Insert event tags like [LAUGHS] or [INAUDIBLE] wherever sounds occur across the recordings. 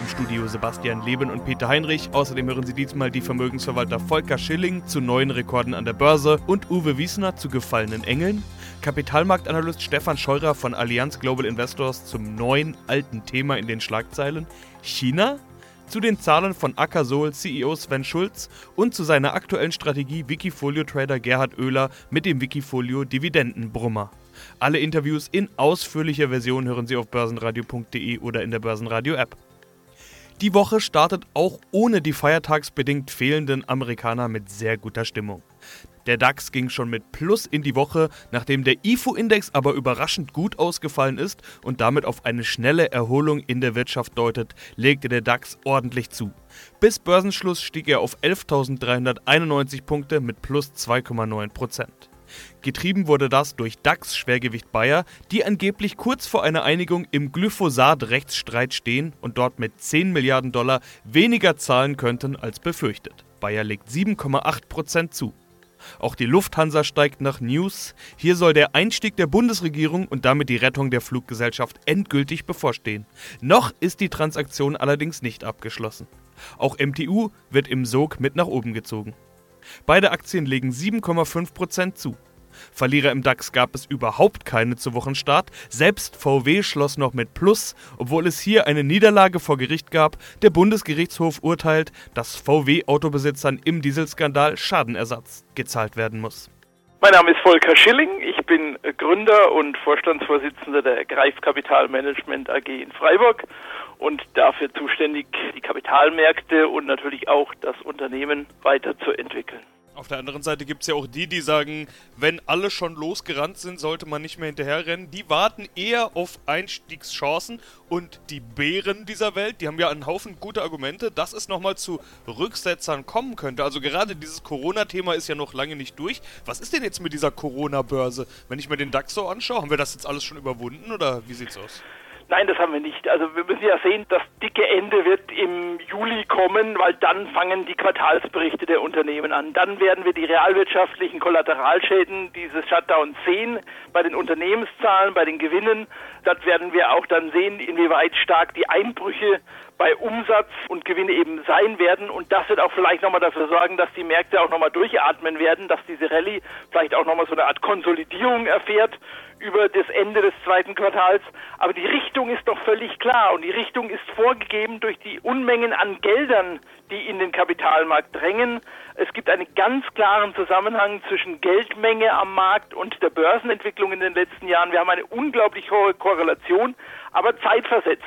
Im Studio Sebastian Leben und Peter Heinrich. Außerdem hören Sie diesmal die Vermögensverwalter Volker Schilling zu neuen Rekorden an der Börse und Uwe Wiesner zu gefallenen Engeln. Kapitalmarktanalyst Stefan Scheurer von Allianz Global Investors zum neuen alten Thema in den Schlagzeilen China, zu den Zahlen von Akasol CEO Sven Schulz und zu seiner aktuellen Strategie Wikifolio-Trader Gerhard Oehler mit dem Wikifolio Dividendenbrummer. Alle Interviews in ausführlicher Version hören Sie auf börsenradio.de oder in der Börsenradio-App. Die Woche startet auch ohne die feiertagsbedingt fehlenden Amerikaner mit sehr guter Stimmung. Der DAX ging schon mit Plus in die Woche, nachdem der IFO-Index aber überraschend gut ausgefallen ist und damit auf eine schnelle Erholung in der Wirtschaft deutet, legte der DAX ordentlich zu. Bis Börsenschluss stieg er auf 11.391 Punkte mit plus 2,9 Prozent. Getrieben wurde das durch DAX-Schwergewicht Bayer, die angeblich kurz vor einer Einigung im Glyphosat-Rechtsstreit stehen und dort mit 10 Milliarden Dollar weniger zahlen könnten als befürchtet. Bayer legt 7,8% zu. Auch die Lufthansa steigt nach News. Hier soll der Einstieg der Bundesregierung und damit die Rettung der Fluggesellschaft endgültig bevorstehen. Noch ist die Transaktion allerdings nicht abgeschlossen. Auch MTU wird im Sog mit nach oben gezogen. Beide Aktien legen 7,5% zu. Verlierer im DAX gab es überhaupt keine zu Wochenstart. Selbst VW schloss noch mit Plus, obwohl es hier eine Niederlage vor Gericht gab. Der Bundesgerichtshof urteilt, dass VW-Autobesitzern im Dieselskandal Schadenersatz gezahlt werden muss. Mein Name ist Volker Schilling. Ich bin Gründer und Vorstandsvorsitzender der Greif Kapital Management AG in Freiburg und dafür zuständig, die Kapitalmärkte und natürlich auch das Unternehmen weiterzuentwickeln. Auf der anderen Seite gibt es ja auch die, die sagen, wenn alle schon losgerannt sind, sollte man nicht mehr hinterherrennen. Die warten eher auf Einstiegschancen und die Bären dieser Welt, die haben ja einen Haufen gute Argumente, dass es nochmal zu Rücksetzern kommen könnte. Also gerade dieses Corona-Thema ist ja noch lange nicht durch. Was ist denn jetzt mit dieser Corona-Börse? Wenn ich mir den DAX so anschaue, haben wir das jetzt alles schon überwunden oder wie sieht's aus? Nein, das haben wir nicht. Also wir müssen ja sehen, das dicke Ende wird im Juli kommen, weil dann fangen die Quartalsberichte der Unternehmen an. Dann werden wir die realwirtschaftlichen Kollateralschäden dieses Shutdowns sehen, bei den Unternehmenszahlen, bei den Gewinnen. Dort werden wir auch dann sehen, inwieweit stark die Einbrüche bei Umsatz und Gewinne eben sein werden. Und das wird auch vielleicht nochmal dafür sorgen, dass die Märkte auch nochmal durchatmen werden, dass diese Rallye vielleicht auch nochmal so eine Art Konsolidierung erfährt über das Ende des zweiten Quartals. Aber die Richtung ist doch völlig klar und die Richtung ist vorgegeben durch die Unmengen an Geldern, die in den Kapitalmarkt drängen. Es gibt einen ganz klaren Zusammenhang zwischen Geldmenge am Markt und der Börsenentwicklung in den letzten Jahren. Wir haben eine unglaublich hohe Korrelation, aber zeitversetzt.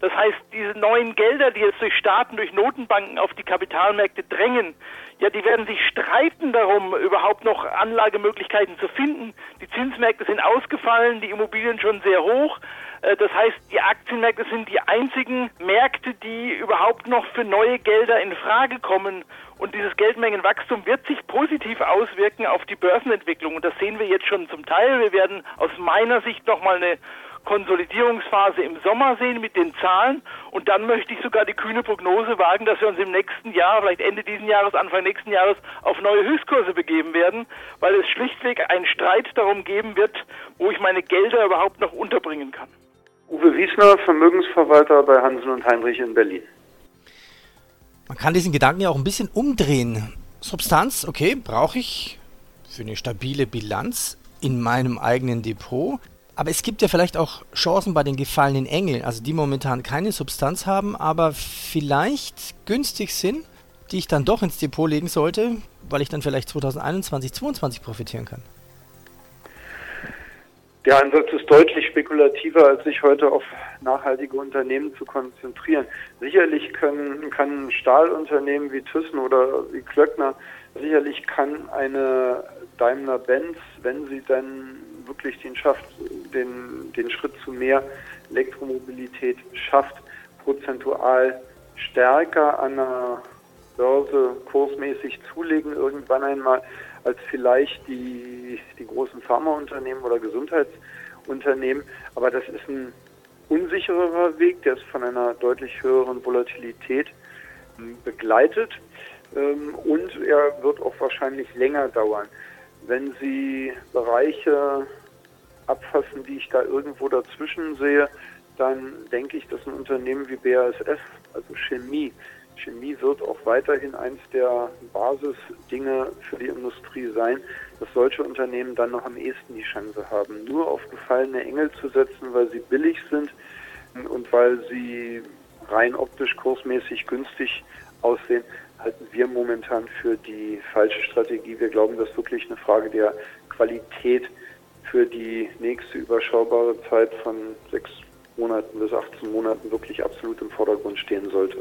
Das heißt, diese neuen Gelder, die jetzt durch Staaten, durch Notenbanken auf die Kapitalmärkte drängen, ja, die werden sich streiten darum, überhaupt noch Anlagemöglichkeiten zu finden. Die Zinsmärkte sind ausgefallen, die Immobilien schon sehr hoch. Äh, das heißt, die Aktienmärkte sind die einzigen Märkte, die überhaupt noch für neue Gelder in Frage kommen. Und dieses Geldmengenwachstum wird sich positiv auswirken auf die Börsenentwicklung. Und das sehen wir jetzt schon zum Teil. Wir werden aus meiner Sicht nochmal eine Konsolidierungsphase im Sommer sehen mit den Zahlen und dann möchte ich sogar die kühne Prognose wagen, dass wir uns im nächsten Jahr, vielleicht Ende diesen Jahres, Anfang nächsten Jahres auf neue Höchstkurse begeben werden, weil es schlichtweg einen Streit darum geben wird, wo ich meine Gelder überhaupt noch unterbringen kann. Uwe Wiesner, Vermögensverwalter bei Hansen und Heinrich in Berlin. Man kann diesen Gedanken ja auch ein bisschen umdrehen. Substanz, okay, brauche ich für eine stabile Bilanz in meinem eigenen Depot. Aber es gibt ja vielleicht auch Chancen bei den gefallenen Engeln, also die momentan keine Substanz haben, aber vielleicht günstig sind, die ich dann doch ins Depot legen sollte, weil ich dann vielleicht 2021, 2022 profitieren kann. Der Ansatz ist deutlich spekulativer, als sich heute auf nachhaltige Unternehmen zu konzentrieren. Sicherlich können, kann ein Stahlunternehmen wie Thyssen oder wie Klöckner, sicherlich kann eine Daimler-Benz, wenn sie dann wirklich den, schafft, den, den Schritt zu mehr Elektromobilität schafft, prozentual stärker an der Börse kursmäßig zulegen irgendwann einmal als vielleicht die, die großen Pharmaunternehmen oder Gesundheitsunternehmen Unternehmen. Aber das ist ein unsicherer Weg, der ist von einer deutlich höheren Volatilität ähm, begleitet ähm, und er wird auch wahrscheinlich länger dauern. Wenn Sie Bereiche abfassen, die ich da irgendwo dazwischen sehe, dann denke ich, dass ein Unternehmen wie BASF, also Chemie, Chemie wird auch weiterhin eins der Basisdinge für die Industrie sein, dass solche Unternehmen dann noch am ehesten die Chance haben. Nur auf gefallene Engel zu setzen, weil sie billig sind und weil sie rein optisch kursmäßig günstig aussehen, halten wir momentan für die falsche Strategie. Wir glauben, dass wirklich eine Frage der Qualität für die nächste überschaubare Zeit von sechs Monaten bis 18 Monaten wirklich absolut im Vordergrund stehen sollte.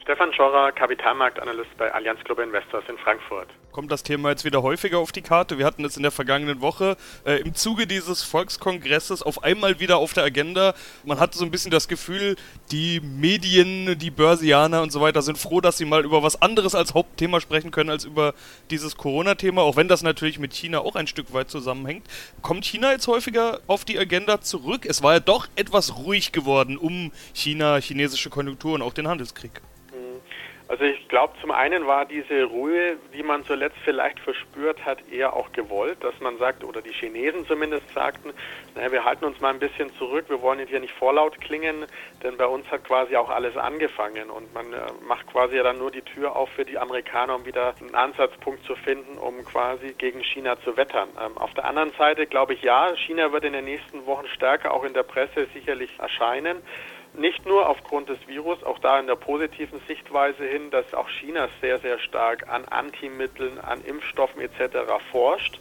Stefan Schorrer, Kapitalmarktanalyst bei Allianz Global Investors in Frankfurt. Kommt das Thema jetzt wieder häufiger auf die Karte? Wir hatten es in der vergangenen Woche äh, im Zuge dieses Volkskongresses auf einmal wieder auf der Agenda. Man hatte so ein bisschen das Gefühl, die Medien, die Börsianer und so weiter sind froh, dass sie mal über was anderes als Hauptthema sprechen können als über dieses Corona-Thema, auch wenn das natürlich mit China auch ein Stück weit zusammenhängt. Kommt China jetzt häufiger auf die Agenda zurück? Es war ja doch etwas ruhig geworden um China, chinesische Konjunktur und auch den Handelskrieg. Also ich glaube, zum einen war diese Ruhe, die man zuletzt vielleicht verspürt hat, eher auch gewollt, dass man sagt, oder die Chinesen zumindest sagten, naja, wir halten uns mal ein bisschen zurück, wir wollen hier nicht vorlaut klingen, denn bei uns hat quasi auch alles angefangen und man äh, macht quasi ja dann nur die Tür auf für die Amerikaner, um wieder einen Ansatzpunkt zu finden, um quasi gegen China zu wettern. Ähm, auf der anderen Seite glaube ich, ja, China wird in den nächsten Wochen stärker auch in der Presse sicherlich erscheinen. Nicht nur aufgrund des Virus, auch da in der positiven Sichtweise hin, dass auch China sehr, sehr stark an Antimitteln, an Impfstoffen etc. forscht.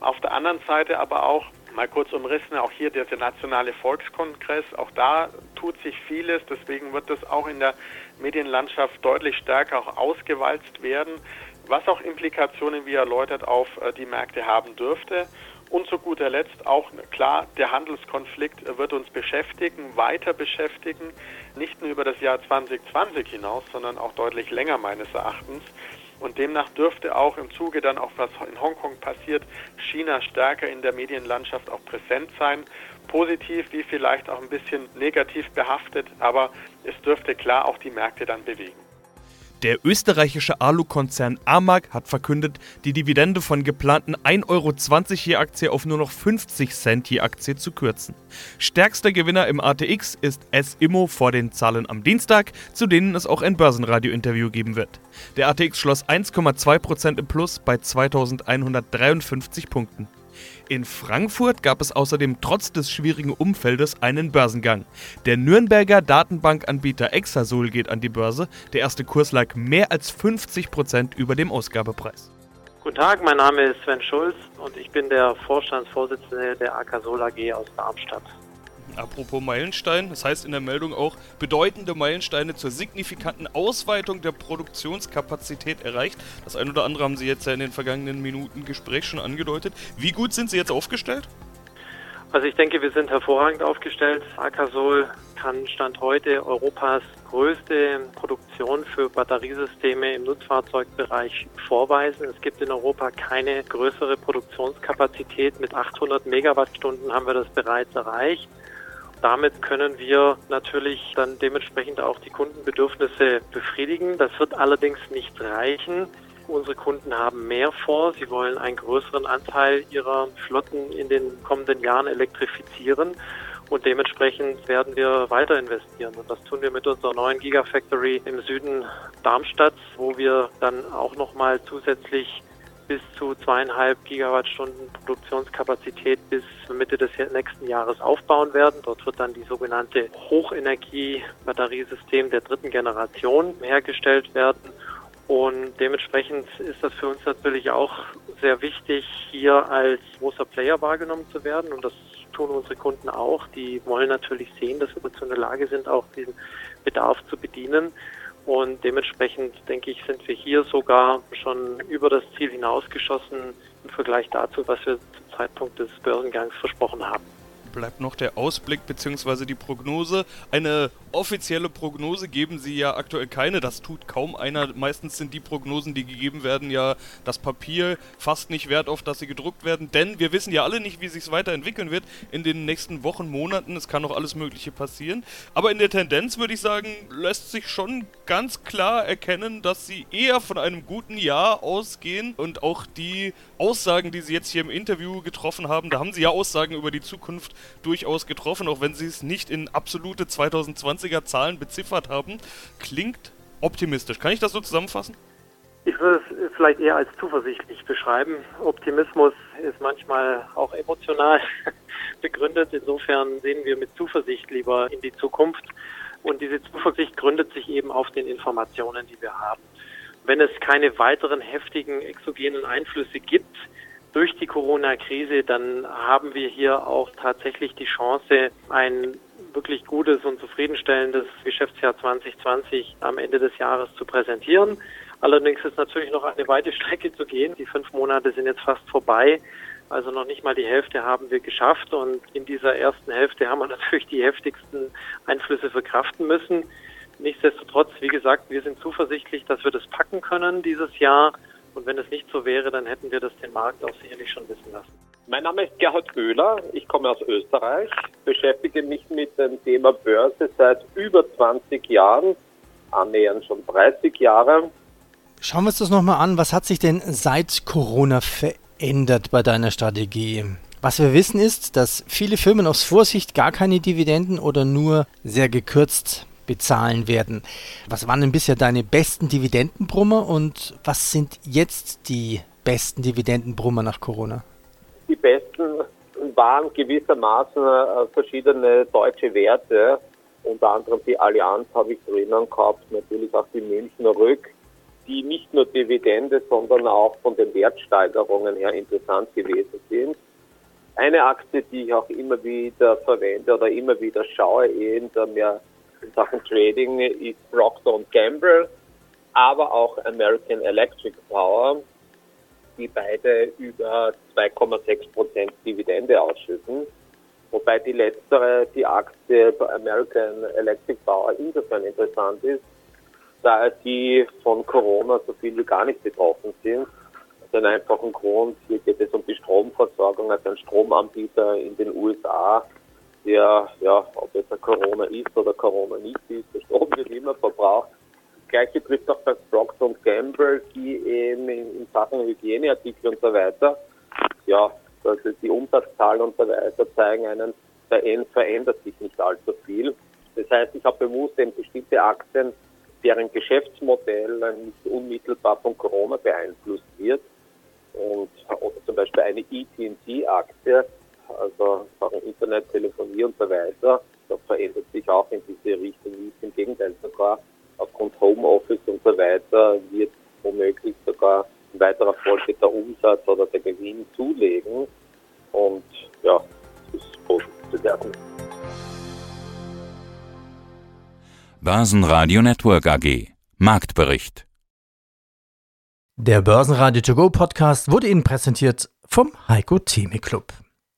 Auf der anderen Seite aber auch, mal kurz umrissen, auch hier der, der nationale Volkskongress, auch da tut sich vieles, deswegen wird das auch in der Medienlandschaft deutlich stärker auch ausgewalzt werden, was auch Implikationen, wie erläutert, auf äh, die Märkte haben dürfte. Und zu guter Letzt auch klar, der Handelskonflikt wird uns beschäftigen, weiter beschäftigen, nicht nur über das Jahr 2020 hinaus, sondern auch deutlich länger meines Erachtens. Und demnach dürfte auch im Zuge dann auch was in Hongkong passiert, China stärker in der Medienlandschaft auch präsent sein. Positiv wie vielleicht auch ein bisschen negativ behaftet, aber es dürfte klar auch die Märkte dann bewegen. Der österreichische Alu-Konzern Amag hat verkündet, die Dividende von geplanten 1,20 Euro je Aktie auf nur noch 50 Cent je Aktie zu kürzen. Stärkster Gewinner im ATX ist S-Immo vor den Zahlen am Dienstag, zu denen es auch ein Börsenradio-Interview geben wird. Der ATX schloss 1,2% im Plus bei 2153 Punkten. In Frankfurt gab es außerdem trotz des schwierigen Umfeldes einen Börsengang. Der Nürnberger Datenbankanbieter Exasol geht an die Börse. Der erste Kurs lag mehr als 50 Prozent über dem Ausgabepreis. Guten Tag, mein Name ist Sven Schulz und ich bin der Vorstandsvorsitzende der Akasol AG aus Darmstadt. Apropos Meilenstein, das heißt in der Meldung auch bedeutende Meilensteine zur signifikanten Ausweitung der Produktionskapazität erreicht. Das ein oder andere haben Sie jetzt ja in den vergangenen Minuten Gespräch schon angedeutet. Wie gut sind Sie jetzt aufgestellt? Also ich denke, wir sind hervorragend aufgestellt. Akasol kann Stand heute Europas größte Produktion für Batteriesysteme im Nutzfahrzeugbereich vorweisen. Es gibt in Europa keine größere Produktionskapazität. Mit 800 Megawattstunden haben wir das bereits erreicht. Damit können wir natürlich dann dementsprechend auch die Kundenbedürfnisse befriedigen. Das wird allerdings nicht reichen. Unsere Kunden haben mehr vor. Sie wollen einen größeren Anteil ihrer Flotten in den kommenden Jahren elektrifizieren. Und dementsprechend werden wir weiter investieren. Und das tun wir mit unserer neuen Gigafactory im Süden Darmstadts, wo wir dann auch nochmal zusätzlich bis zu zweieinhalb Gigawattstunden Produktionskapazität bis Mitte des nächsten Jahres aufbauen werden. Dort wird dann die sogenannte Hochenergie-Batteriesystem der dritten Generation hergestellt werden. Und dementsprechend ist das für uns natürlich auch sehr wichtig, hier als großer Player wahrgenommen zu werden. Und das tun unsere Kunden auch. Die wollen natürlich sehen, dass wir dazu in der Lage sind, auch diesen Bedarf zu bedienen. Und dementsprechend denke ich, sind wir hier sogar schon über das Ziel hinausgeschossen im Vergleich dazu, was wir zum Zeitpunkt des Börsengangs versprochen haben. Bleibt noch der Ausblick bzw. die Prognose. Eine offizielle Prognose geben Sie ja aktuell keine. Das tut kaum einer. Meistens sind die Prognosen, die gegeben werden, ja das Papier fast nicht wert, auf das sie gedruckt werden. Denn wir wissen ja alle nicht, wie sich weiterentwickeln wird in den nächsten Wochen, Monaten. Es kann noch alles Mögliche passieren. Aber in der Tendenz würde ich sagen, lässt sich schon ganz klar erkennen, dass Sie eher von einem guten Jahr ausgehen und auch die Aussagen, die Sie jetzt hier im Interview getroffen haben, da haben Sie ja Aussagen über die Zukunft durchaus getroffen, auch wenn Sie es nicht in absolute 2020er Zahlen beziffert haben. Klingt optimistisch. Kann ich das so zusammenfassen? Ich würde es vielleicht eher als zuversichtlich beschreiben. Optimismus ist manchmal auch emotional [LAUGHS] begründet. Insofern sehen wir mit Zuversicht lieber in die Zukunft. Und diese Zuversicht gründet sich eben auf den Informationen, die wir haben. Wenn es keine weiteren heftigen exogenen Einflüsse gibt, durch die Corona-Krise, dann haben wir hier auch tatsächlich die Chance, ein wirklich gutes und zufriedenstellendes Geschäftsjahr 2020 am Ende des Jahres zu präsentieren. Allerdings ist natürlich noch eine weite [LAUGHS] Strecke zu gehen. Die fünf Monate sind jetzt fast vorbei. Also noch nicht mal die Hälfte haben wir geschafft. Und in dieser ersten Hälfte haben wir [LAUGHS] natürlich die heftigsten Einflüsse verkraften müssen. Nichtsdestotrotz, wie gesagt, wir sind zuversichtlich, dass wir das packen können dieses Jahr. Und wenn es nicht so wäre, dann hätten wir das den Markt auch sicherlich schon wissen lassen. Mein Name ist Gerhard Köhler, ich komme aus Österreich, beschäftige mich mit dem Thema Börse seit über 20 Jahren, annähernd schon 30 Jahre. Schauen wir uns das nochmal an. Was hat sich denn seit Corona verändert bei deiner Strategie? Was wir wissen ist, dass viele Firmen aus Vorsicht gar keine Dividenden oder nur sehr gekürzt bezahlen werden. Was waren denn bisher deine besten Dividendenbrummer und was sind jetzt die besten Dividendenbrummer nach Corona? Die besten waren gewissermaßen äh, verschiedene deutsche Werte. Unter anderem die Allianz habe ich drinnen gehabt, natürlich auch die Münchner Rück, die nicht nur Dividende, sondern auch von den Wertsteigerungen her interessant gewesen sind. Eine Aktie, die ich auch immer wieder verwende oder immer wieder schaue, eben mehr in Sachen Trading ist Procter Gamble, aber auch American Electric Power, die beide über 2,6 Prozent Dividende ausschütten. Wobei die letztere, die Aktie American Electric Power insofern interessant ist, da die von Corona so viel wie gar nicht betroffen sind. Aus einem einfachen Grund, hier geht es um die Stromversorgung, also ein Stromanbieter in den USA, der, ja, ob es ein Corona ist oder Corona nicht ist, der Strom wird immer verbraucht. Das Gleiche trifft auch bei Procter Gamble, die eben in, Sachen Hygieneartikel und so weiter, ja, also die Umsatzzahlen und so weiter zeigen einen, der N verändert sich nicht allzu viel. Das heißt, ich habe bewusst eben bestimmte Aktien, deren Geschäftsmodell nicht unmittelbar von Corona beeinflusst wird. Und, oder zum Beispiel eine ET&C-Aktie, also Sachen Internet, Telefonie und so weiter. Das verändert sich auch in diese Richtung nicht. Im Gegenteil sogar aufgrund Homeoffice und so weiter wird womöglich sogar in weiterer Folge der Umsatz oder der Gewinn zulegen. Und ja, das ist positiv zu werden. Börsenradio Network AG Marktbericht Der Börsenradio To Go Podcast wurde Ihnen präsentiert vom Heiko Theme Club.